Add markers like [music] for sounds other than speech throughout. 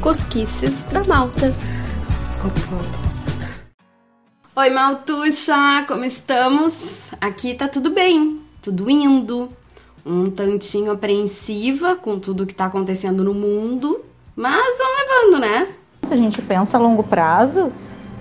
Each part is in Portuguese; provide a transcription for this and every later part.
Cosquices da Malta. Oi, Maltuxa, como estamos? Aqui tá tudo bem, tudo indo. Um tantinho apreensiva com tudo que tá acontecendo no mundo, mas vamos levando, né? Se a gente pensa a longo prazo,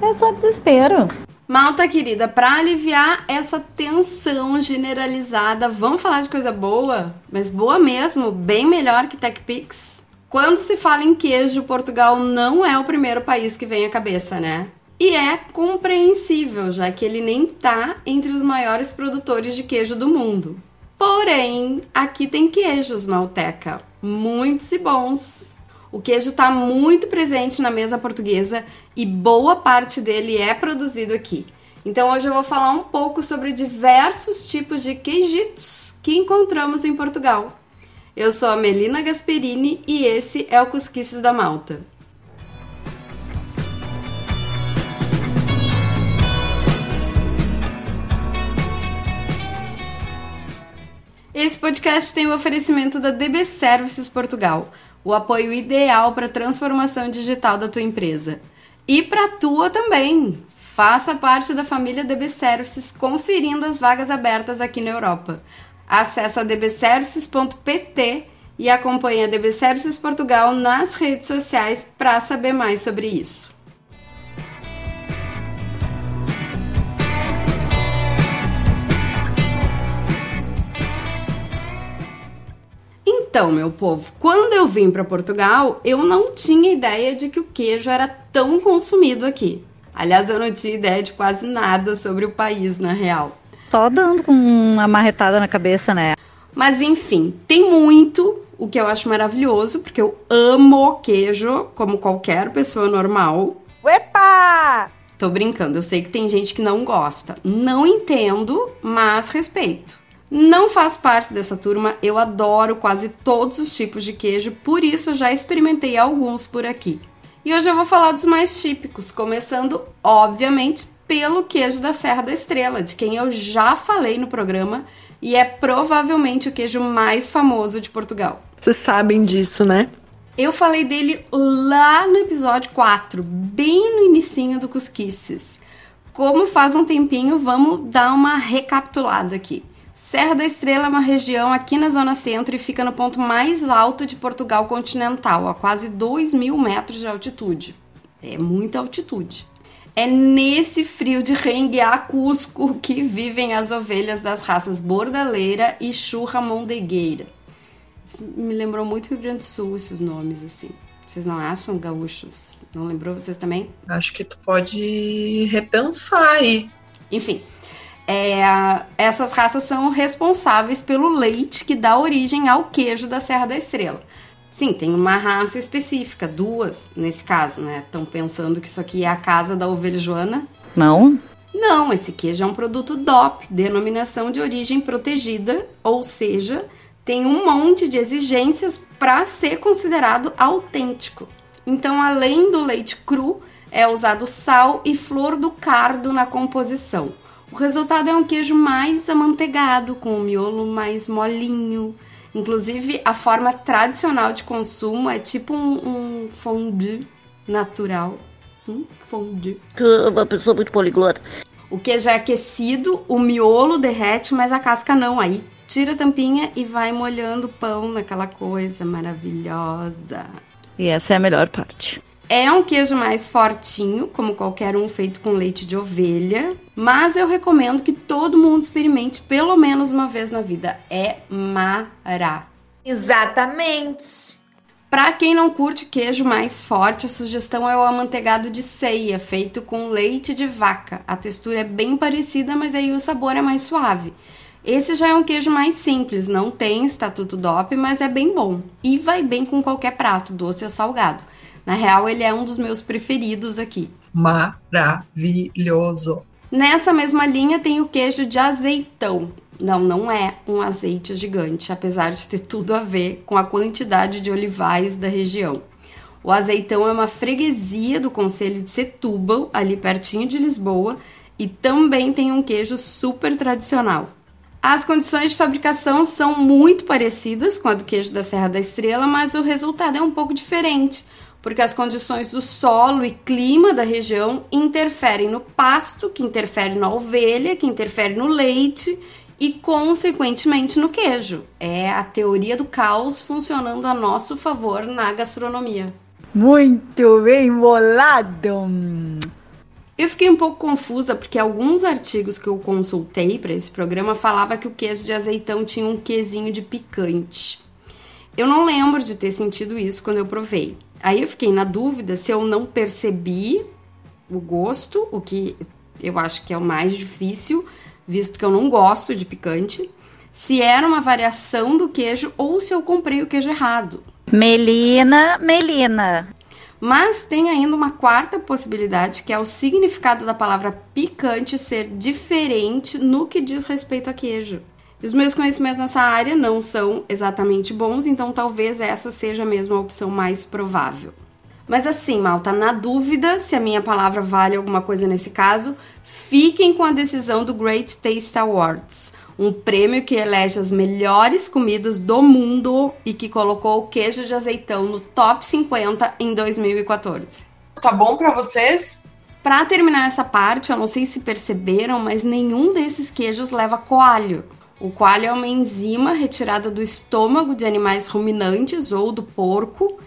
é só desespero. Malta querida, para aliviar essa tensão generalizada, vamos falar de coisa boa, mas boa mesmo, bem melhor que TechPix. Quando se fala em queijo, Portugal não é o primeiro país que vem à cabeça, né? E é compreensível, já que ele nem tá entre os maiores produtores de queijo do mundo. Porém, aqui tem queijos, Malteca, muitos e bons. O queijo está muito presente na mesa portuguesa e boa parte dele é produzido aqui. Então hoje eu vou falar um pouco sobre diversos tipos de queijitos que encontramos em Portugal. Eu sou a Melina Gasperini e esse é o Cusquices da Malta. Esse podcast tem o oferecimento da DB Services Portugal o apoio ideal para a transformação digital da tua empresa. E para a tua também. Faça parte da família DB Services conferindo as vagas abertas aqui na Europa. Acesse dbservices.pt e acompanhe a DB Services Portugal nas redes sociais para saber mais sobre isso. Então, meu povo, quando eu vim para Portugal, eu não tinha ideia de que o queijo era tão consumido aqui. Aliás, eu não tinha ideia de quase nada sobre o país, na real. Só dando com uma marretada na cabeça, né? Mas enfim, tem muito, o que eu acho maravilhoso, porque eu amo queijo, como qualquer pessoa normal. Uepa! Tô brincando, eu sei que tem gente que não gosta. Não entendo, mas respeito. Não faz parte dessa turma, eu adoro quase todos os tipos de queijo, por isso já experimentei alguns por aqui. E hoje eu vou falar dos mais típicos, começando, obviamente, pelo queijo da Serra da Estrela, de quem eu já falei no programa e é provavelmente o queijo mais famoso de Portugal. Vocês sabem disso, né? Eu falei dele lá no episódio 4, bem no inicinho do Cusquices. Como faz um tempinho, vamos dar uma recapitulada aqui. Serra da Estrela é uma região aqui na zona centro e fica no ponto mais alto de Portugal continental, a quase 2 mil metros de altitude. É muita altitude. É nesse frio de renguear Cusco que vivem as ovelhas das raças bordaleira e churra mondegueira. Isso me lembrou muito Rio Grande do Sul, esses nomes, assim. Vocês não acham, gaúchos? Não lembrou vocês também? Acho que tu pode repensar aí. Enfim, é, essas raças são responsáveis pelo leite que dá origem ao queijo da Serra da Estrela. Sim, tem uma raça específica, duas nesse caso, né? Estão pensando que isso aqui é a casa da ovelha joana? Não. Não, esse queijo é um produto DOP, denominação de origem protegida, ou seja, tem um monte de exigências para ser considerado autêntico. Então, além do leite cru, é usado sal e flor do cardo na composição. O resultado é um queijo mais amanteigado, com o miolo mais molinho. Inclusive, a forma tradicional de consumo é tipo um, um fondue natural. Um fondue. Uma pessoa muito poliglota. O queijo é aquecido, o miolo derrete, mas a casca não. Aí tira a tampinha e vai molhando o pão naquela coisa maravilhosa. E essa é a melhor parte. É um queijo mais fortinho, como qualquer um feito com leite de ovelha, mas eu recomendo que todo mundo experimente pelo menos uma vez na vida. É mara. Exatamente. Para quem não curte queijo mais forte, a sugestão é o amanteigado de ceia, feito com leite de vaca. A textura é bem parecida, mas aí o sabor é mais suave. Esse já é um queijo mais simples, não tem estatuto DOP, mas é bem bom e vai bem com qualquer prato, doce ou salgado. Na real, ele é um dos meus preferidos aqui. Maravilhoso. Nessa mesma linha tem o queijo de azeitão. Não, não é um azeite gigante, apesar de ter tudo a ver com a quantidade de olivais da região. O azeitão é uma freguesia do Conselho de Setúbal, ali pertinho de Lisboa, e também tem um queijo super tradicional. As condições de fabricação são muito parecidas com a do queijo da Serra da Estrela, mas o resultado é um pouco diferente, porque as condições do solo e clima da região interferem no pasto, que interfere na ovelha, que interfere no leite e, consequentemente, no queijo. É a teoria do caos funcionando a nosso favor na gastronomia. Muito bem bolado! Eu fiquei um pouco confusa porque alguns artigos que eu consultei para esse programa falava que o queijo de azeitão tinha um quesinho de picante. Eu não lembro de ter sentido isso quando eu provei. Aí eu fiquei na dúvida se eu não percebi o gosto, o que eu acho que é o mais difícil, visto que eu não gosto de picante, se era uma variação do queijo ou se eu comprei o queijo errado. Melina, Melina, mas tem ainda uma quarta possibilidade, que é o significado da palavra picante ser diferente no que diz respeito a queijo. E os meus conhecimentos nessa área não são exatamente bons, então talvez essa seja mesmo a opção mais provável. Mas assim, malta, na dúvida se a minha palavra vale alguma coisa nesse caso, fiquem com a decisão do Great Taste Awards um prêmio que elege as melhores comidas do mundo e que colocou o queijo de azeitão no top 50 em 2014. Tá bom para vocês? Para terminar essa parte, eu não sei se perceberam, mas nenhum desses queijos leva coalho. O coalho é uma enzima retirada do estômago de animais ruminantes ou do porco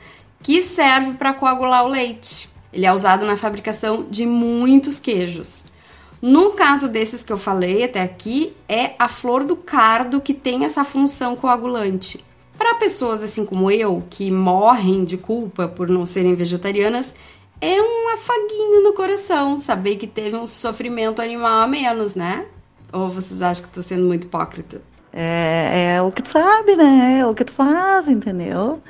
que serve para coagular o leite. Ele é usado na fabricação de muitos queijos. No caso desses que eu falei até aqui, é a flor do cardo que tem essa função coagulante. Para pessoas assim como eu, que morrem de culpa por não serem vegetarianas, é um afaguinho no coração saber que teve um sofrimento animal a menos, né? Ou vocês acham que estou sendo muito hipócrita? É, é o que tu sabe, né? É o que tu faz, entendeu?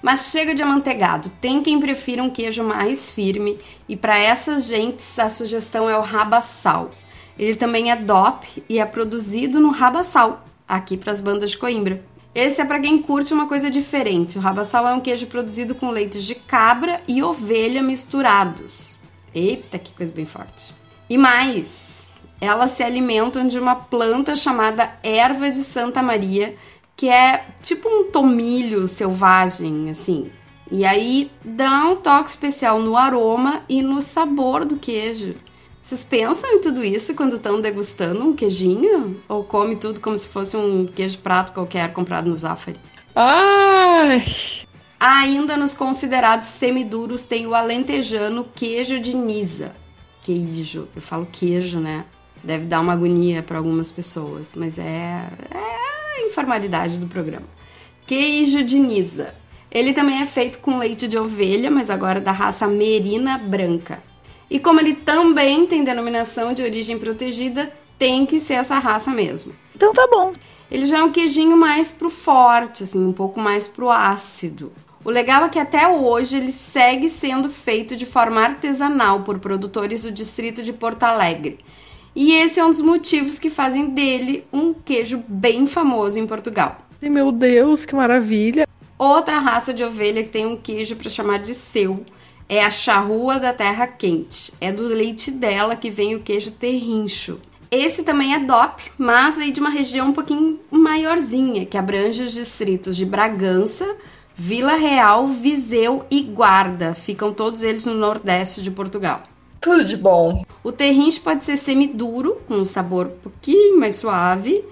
Mas chega de amanteigado, tem quem prefira um queijo mais firme e para essas gentes a sugestão é o rabassal. Ele também é DOP e é produzido no rabassal, aqui para as bandas de Coimbra. Esse é para quem curte uma coisa diferente. O rabassal é um queijo produzido com leites de cabra e ovelha misturados. Eita, que coisa bem forte. E mais, elas se alimentam de uma planta chamada erva de Santa Maria, que é tipo um tomilho selvagem, assim. E aí dá um toque especial no aroma e no sabor do queijo. Vocês pensam em tudo isso quando estão degustando um queijinho? Ou come tudo como se fosse um queijo prato qualquer comprado no Zafari? Ai! Ainda nos considerados semiduros tem o alentejano queijo de Nisa. Queijo, eu falo queijo, né? Deve dar uma agonia para algumas pessoas, mas é, é informalidade do programa. Queijo de Nisa. Ele também é feito com leite de ovelha, mas agora da raça Merina Branca. E como ele também tem denominação de origem protegida, tem que ser essa raça mesmo. Então tá bom. Ele já é um queijinho mais pro forte, assim, um pouco mais pro ácido. O legal é que até hoje ele segue sendo feito de forma artesanal por produtores do distrito de Porto Alegre. E esse é um dos motivos que fazem dele um queijo bem famoso em Portugal. Meu Deus, que maravilha! Outra raça de ovelha que tem um queijo para chamar de seu é a charrua da terra quente. É do leite dela que vem o queijo terrincho. Esse também é DOP, mas aí de uma região um pouquinho maiorzinha, que abrange os distritos de Bragança, Vila Real, Viseu e Guarda. Ficam todos eles no nordeste de Portugal. Tudo de bom. O terrinche pode ser semiduro, com um sabor um pouquinho mais suave,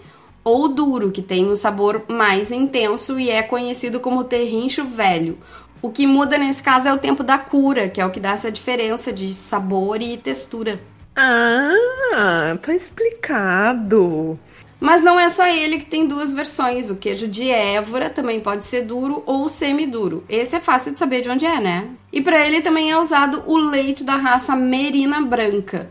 ou duro, que tem um sabor mais intenso e é conhecido como terrincho velho. O que muda nesse caso é o tempo da cura, que é o que dá essa diferença de sabor e textura. Ah, tá explicado. Mas não é só ele que tem duas versões. O queijo de Évora também pode ser duro ou semiduro. Esse é fácil de saber de onde é, né? E para ele também é usado o leite da raça Merina Branca.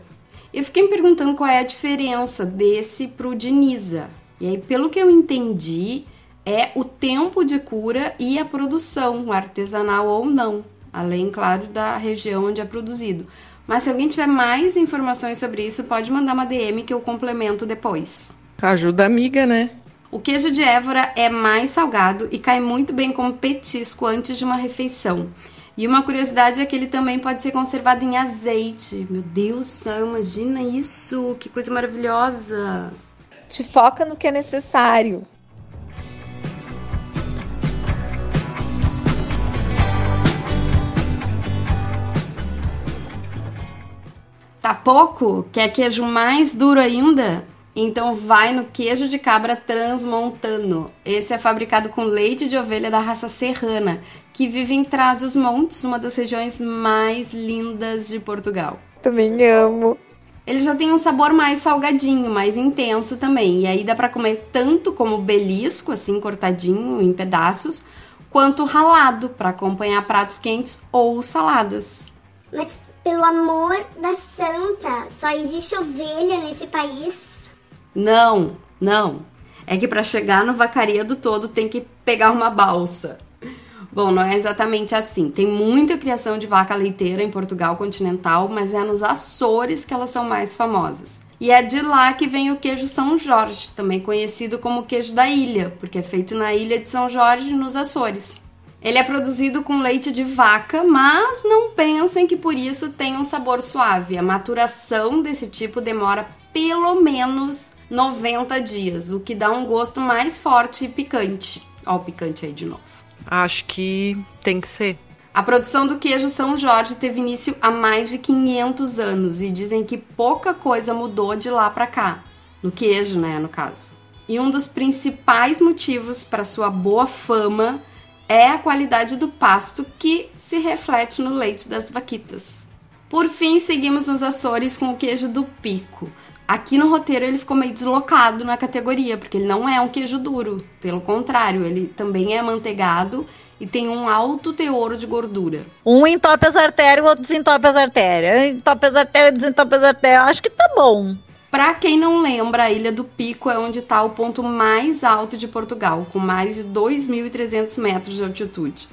Eu fiquei me perguntando qual é a diferença desse pro de Nisa. E aí, pelo que eu entendi, é o tempo de cura e a produção, artesanal ou não. Além, claro, da região onde é produzido. Mas se alguém tiver mais informações sobre isso, pode mandar uma DM que eu complemento depois. Ajuda amiga, né? O queijo de Évora é mais salgado e cai muito bem como petisco antes de uma refeição. E uma curiosidade é que ele também pode ser conservado em azeite. Meu Deus do céu, imagina isso! Que coisa maravilhosa! Te foca no que é necessário. Tá pouco? Quer queijo mais duro ainda? Então vai no queijo de cabra transmontano. Esse é fabricado com leite de ovelha da raça serrana, que vive em Trás-os-Montes, uma das regiões mais lindas de Portugal. Também amo. Ele já tem um sabor mais salgadinho, mais intenso também. E aí dá para comer tanto como belisco, assim cortadinho em pedaços, quanto ralado para acompanhar pratos quentes ou saladas. Mas pelo amor da santa, só existe ovelha nesse país? Não, não. É que para chegar no vacaredo todo tem que pegar uma balsa. Bom, não é exatamente assim. Tem muita criação de vaca leiteira em Portugal continental, mas é nos Açores que elas são mais famosas. E é de lá que vem o queijo São Jorge, também conhecido como queijo da ilha, porque é feito na ilha de São Jorge, nos Açores. Ele é produzido com leite de vaca, mas não pensem que por isso tem um sabor suave. A maturação desse tipo demora pelo menos 90 dias, o que dá um gosto mais forte e picante. Ó, o picante aí de novo. Acho que tem que ser. A produção do queijo São Jorge teve início há mais de 500 anos e dizem que pouca coisa mudou de lá para cá. No queijo, né, no caso. E um dos principais motivos para sua boa fama é a qualidade do pasto que se reflete no leite das vaquitas. Por fim, seguimos nos Açores com o queijo do pico. Aqui no roteiro ele ficou meio deslocado na categoria, porque ele não é um queijo duro. Pelo contrário, ele também é amanteigado e tem um alto teor de gordura. Um entope as artérias, o outro desentope as artérias. Entope as artérias, desentope as artérias. Acho que tá bom. Para quem não lembra, a Ilha do Pico é onde está o ponto mais alto de Portugal, com mais de 2.300 metros de altitude.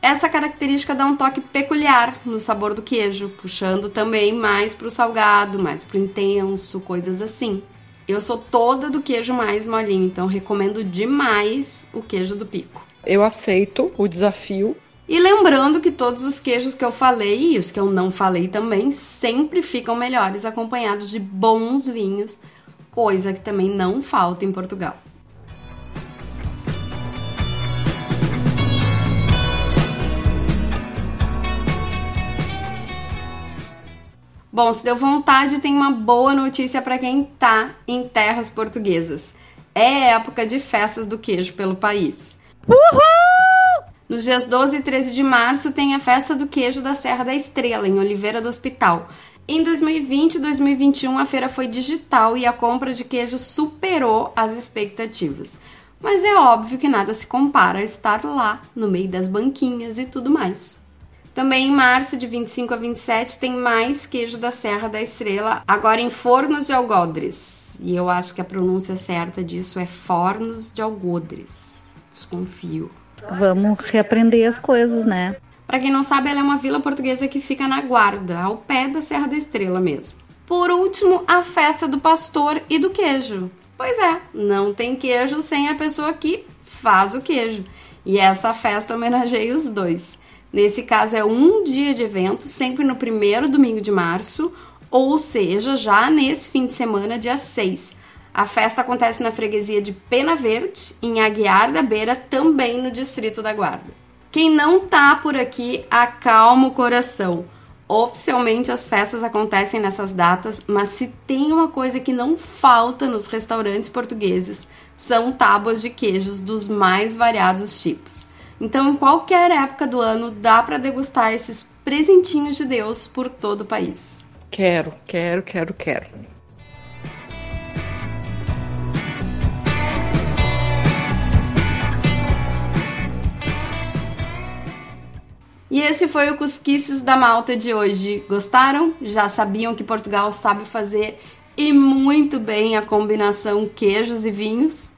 Essa característica dá um toque peculiar no sabor do queijo, puxando também mais para o salgado, mais para o intenso, coisas assim. Eu sou toda do queijo mais molinho, então recomendo demais o queijo do pico. Eu aceito o desafio. E lembrando que todos os queijos que eu falei e os que eu não falei também sempre ficam melhores acompanhados de bons vinhos, coisa que também não falta em Portugal. Bom, se deu vontade, tem uma boa notícia para quem tá em terras portuguesas. É época de festas do queijo pelo país. Uhul! Nos dias 12 e 13 de março tem a festa do queijo da Serra da Estrela, em Oliveira do Hospital. Em 2020 e 2021 a feira foi digital e a compra de queijo superou as expectativas. Mas é óbvio que nada se compara a estar lá, no meio das banquinhas e tudo mais. Também em março, de 25 a 27, tem mais queijo da Serra da Estrela, agora em Fornos de Algodres. E eu acho que a pronúncia certa disso é Fornos de Algodres. Desconfio. Vamos reaprender as coisas, né? Para quem não sabe, ela é uma vila portuguesa que fica na Guarda, ao pé da Serra da Estrela mesmo. Por último, a festa do pastor e do queijo. Pois é, não tem queijo sem a pessoa que faz o queijo. E essa festa homenageia os dois. Nesse caso, é um dia de evento, sempre no primeiro domingo de março, ou seja, já nesse fim de semana, dia 6. A festa acontece na freguesia de Pena Verde, em Aguiar da Beira, também no Distrito da Guarda. Quem não tá por aqui, acalma o coração. Oficialmente as festas acontecem nessas datas, mas se tem uma coisa que não falta nos restaurantes portugueses, são tábuas de queijos dos mais variados tipos. Então, em qualquer época do ano, dá para degustar esses presentinhos de Deus por todo o país. Quero, quero, quero, quero. E esse foi o Cusquices da Malta de hoje. Gostaram? Já sabiam que Portugal sabe fazer e muito bem a combinação queijos e vinhos?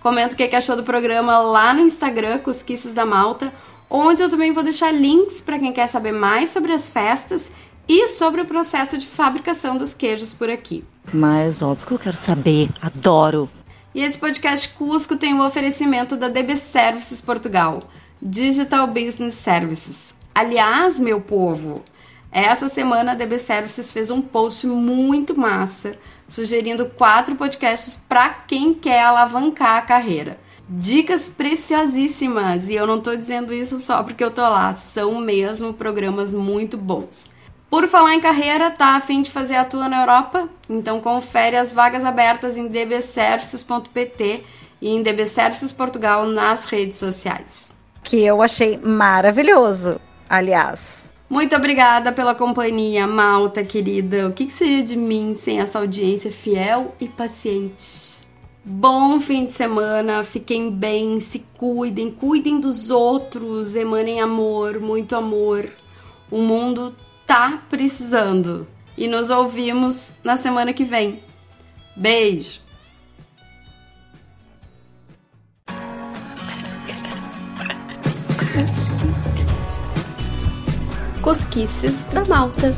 Comenta o que achou do programa lá no Instagram, Cusquices da Malta, onde eu também vou deixar links para quem quer saber mais sobre as festas e sobre o processo de fabricação dos queijos por aqui. Mas óbvio que eu quero saber, adoro. E esse podcast Cusco tem o oferecimento da DB Services Portugal, Digital Business Services. Aliás, meu povo, essa semana a DB Services fez um post muito massa, sugerindo quatro podcasts para quem quer alavancar a carreira. Dicas preciosíssimas, e eu não tô dizendo isso só porque eu tô lá, são mesmo programas muito bons. Por falar em carreira, tá a fim de fazer a tua na Europa? Então confere as vagas abertas em dbservices.pt e em DB Services Portugal nas redes sociais. Que eu achei maravilhoso, aliás. Muito obrigada pela companhia, Malta querida. O que, que seria de mim sem essa audiência fiel e paciente? Bom fim de semana, fiquem bem, se cuidem, cuidem dos outros, emanem amor, muito amor. O mundo tá precisando. E nos ouvimos na semana que vem. Beijo! [laughs] Cosquices da Malta.